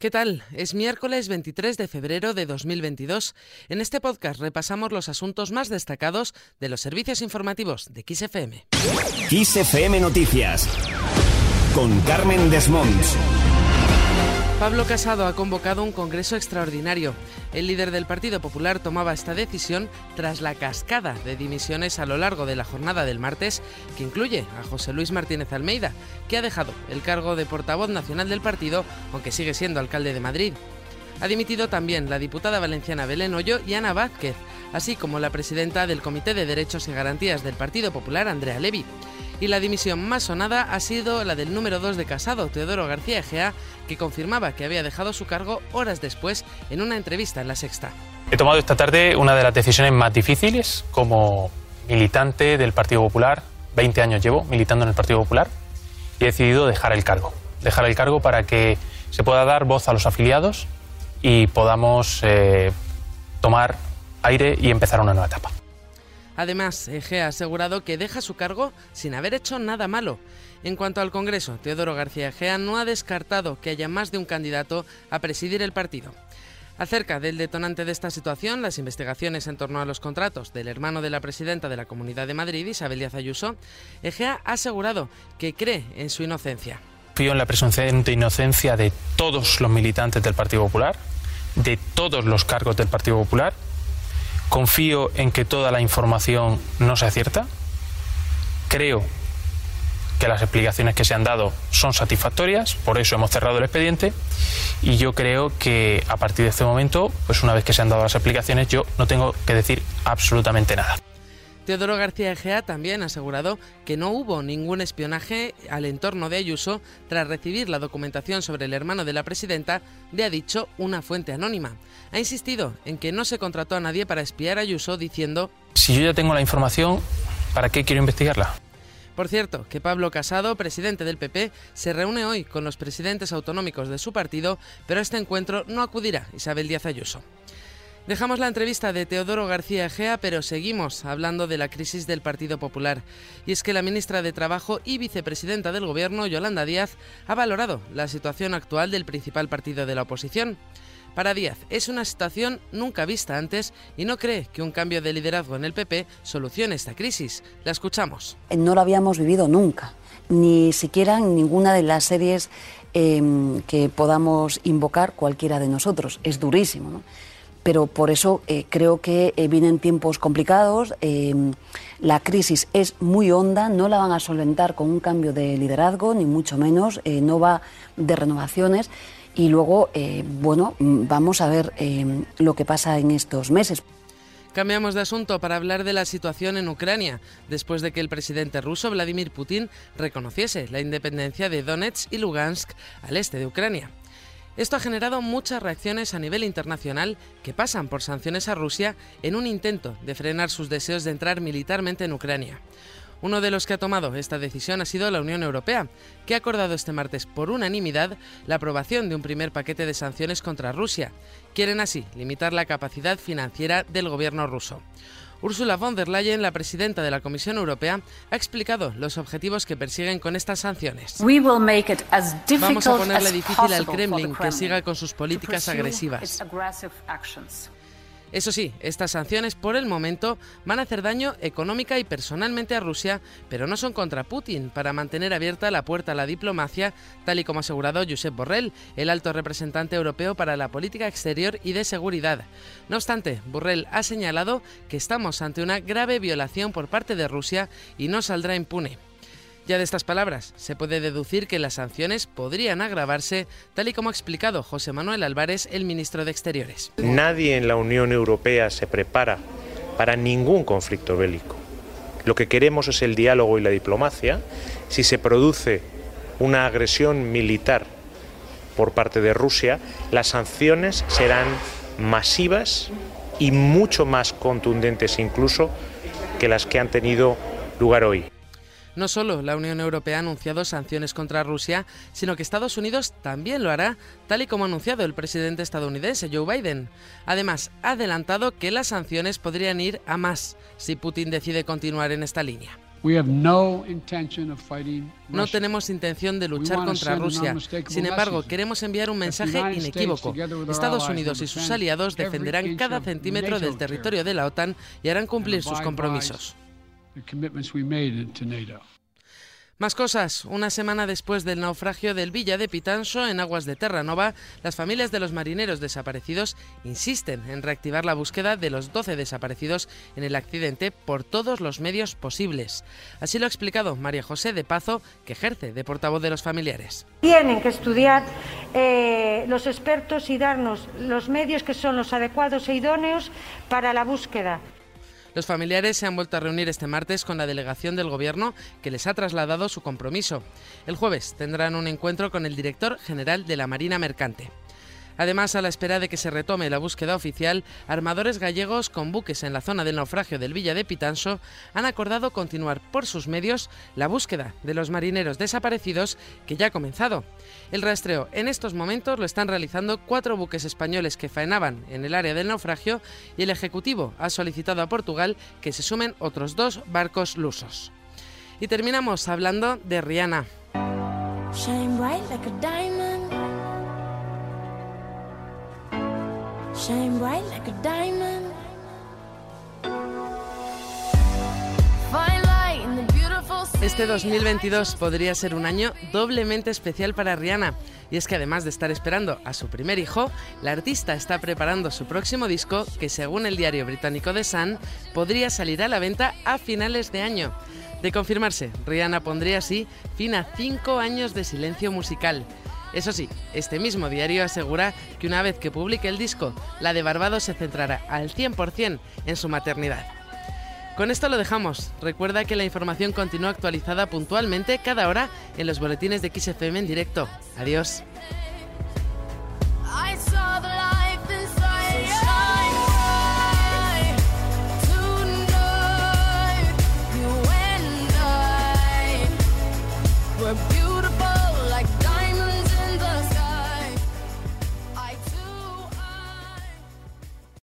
¿Qué tal? Es miércoles 23 de febrero de 2022. En este podcast repasamos los asuntos más destacados de los servicios informativos de XFM. XFM Noticias con Carmen Desmonts. Pablo Casado ha convocado un congreso extraordinario. El líder del Partido Popular tomaba esta decisión tras la cascada de dimisiones a lo largo de la jornada del martes, que incluye a José Luis Martínez Almeida, que ha dejado el cargo de portavoz nacional del partido, aunque sigue siendo alcalde de Madrid. Ha dimitido también la diputada valenciana Belén Hoyo y Ana Vázquez, así como la presidenta del Comité de Derechos y Garantías del Partido Popular, Andrea Levy y la dimisión más sonada ha sido la del número 2 de Casado, Teodoro García Egea, que confirmaba que había dejado su cargo horas después en una entrevista en La Sexta. He tomado esta tarde una de las decisiones más difíciles como militante del Partido Popular, 20 años llevo militando en el Partido Popular, y he decidido dejar el cargo. Dejar el cargo para que se pueda dar voz a los afiliados y podamos eh, tomar aire y empezar una nueva etapa. Además, Egea ha asegurado que deja su cargo sin haber hecho nada malo. En cuanto al Congreso, Teodoro García Egea no ha descartado que haya más de un candidato a presidir el partido. Acerca del detonante de esta situación, las investigaciones en torno a los contratos del hermano de la presidenta de la Comunidad de Madrid, Isabel Díaz Ayuso, Egea ha asegurado que cree en su inocencia. Confío en la presunción de inocencia de todos los militantes del Partido Popular, de todos los cargos del Partido Popular Confío en que toda la información no sea cierta. Creo que las explicaciones que se han dado son satisfactorias, por eso hemos cerrado el expediente y yo creo que a partir de este momento, pues una vez que se han dado las explicaciones, yo no tengo que decir absolutamente nada. Teodoro García Egea también ha asegurado que no hubo ningún espionaje al entorno de Ayuso tras recibir la documentación sobre el hermano de la presidenta, le ha dicho una fuente anónima. Ha insistido en que no se contrató a nadie para espiar a Ayuso diciendo Si yo ya tengo la información, ¿para qué quiero investigarla? Por cierto, que Pablo Casado, presidente del PP, se reúne hoy con los presidentes autonómicos de su partido, pero a este encuentro no acudirá Isabel Díaz Ayuso. Dejamos la entrevista de Teodoro García Egea, pero seguimos hablando de la crisis del Partido Popular. Y es que la ministra de Trabajo y vicepresidenta del Gobierno, Yolanda Díaz, ha valorado la situación actual del principal partido de la oposición. Para Díaz es una situación nunca vista antes y no cree que un cambio de liderazgo en el PP solucione esta crisis. La escuchamos. No lo habíamos vivido nunca, ni siquiera en ninguna de las series em, que podamos invocar cualquiera de nosotros. Es durísimo. ¿no? Pero por eso eh, creo que eh, vienen tiempos complicados. Eh, la crisis es muy honda, no la van a solventar con un cambio de liderazgo, ni mucho menos, no va de renovaciones. Y luego, bueno, vamos a ver lo que pasa en estos meses. Cambiamos de asunto para hablar de la situación en Ucrania, después de que el presidente ruso Vladimir Putin reconociese la independencia de Donetsk y Lugansk al este de Ucrania. Esto ha generado muchas reacciones a nivel internacional que pasan por sanciones a Rusia en un intento de frenar sus deseos de entrar militarmente en Ucrania. Uno de los que ha tomado esta decisión ha sido la Unión Europea, que ha acordado este martes por unanimidad la aprobación de un primer paquete de sanciones contra Rusia. Quieren así limitar la capacidad financiera del gobierno ruso. Ursula von der Leyen, la presidenta de la Comisión Europea, ha explicado los objetivos que persiguen con estas sanciones. Vamos a ponerle difícil al Kremlin que siga con sus políticas agresivas. Eso sí, estas sanciones por el momento van a hacer daño económica y personalmente a Rusia, pero no son contra Putin para mantener abierta la puerta a la diplomacia, tal y como ha asegurado Josep Borrell, el alto representante europeo para la política exterior y de seguridad. No obstante, Borrell ha señalado que estamos ante una grave violación por parte de Rusia y no saldrá impune. Ya de estas palabras se puede deducir que las sanciones podrían agravarse, tal y como ha explicado José Manuel Álvarez, el ministro de Exteriores. Nadie en la Unión Europea se prepara para ningún conflicto bélico. Lo que queremos es el diálogo y la diplomacia. Si se produce una agresión militar por parte de Rusia, las sanciones serán masivas y mucho más contundentes incluso que las que han tenido lugar hoy. No solo la Unión Europea ha anunciado sanciones contra Rusia, sino que Estados Unidos también lo hará, tal y como ha anunciado el presidente estadounidense Joe Biden. Además, ha adelantado que las sanciones podrían ir a más si Putin decide continuar en esta línea. No tenemos intención de luchar contra Rusia. Sin embargo, queremos enviar un mensaje inequívoco. Estados Unidos y sus aliados defenderán cada centímetro del territorio de la OTAN y harán cumplir sus compromisos. Más cosas. Una semana después del naufragio del Villa de Pitanso en aguas de Terranova, las familias de los marineros desaparecidos insisten en reactivar la búsqueda de los 12 desaparecidos en el accidente por todos los medios posibles. Así lo ha explicado María José de Pazo, que ejerce de portavoz de los familiares. Tienen que estudiar eh, los expertos y darnos los medios que son los adecuados e idóneos para la búsqueda. Los familiares se han vuelto a reunir este martes con la delegación del Gobierno que les ha trasladado su compromiso. El jueves tendrán un encuentro con el director general de la Marina Mercante. Además, a la espera de que se retome la búsqueda oficial, armadores gallegos con buques en la zona del naufragio del Villa de Pitanso han acordado continuar por sus medios la búsqueda de los marineros desaparecidos que ya ha comenzado. El rastreo en estos momentos lo están realizando cuatro buques españoles que faenaban en el área del naufragio y el Ejecutivo ha solicitado a Portugal que se sumen otros dos barcos lusos. Y terminamos hablando de Rihanna. Este 2022 podría ser un año doblemente especial para Rihanna. Y es que además de estar esperando a su primer hijo, la artista está preparando su próximo disco que según el diario británico The Sun podría salir a la venta a finales de año. De confirmarse, Rihanna pondría así fin a cinco años de silencio musical. Eso sí, este mismo diario asegura que una vez que publique el disco, la de Barbados se centrará al 100% en su maternidad. Con esto lo dejamos. Recuerda que la información continúa actualizada puntualmente cada hora en los boletines de XFM en directo. Adiós.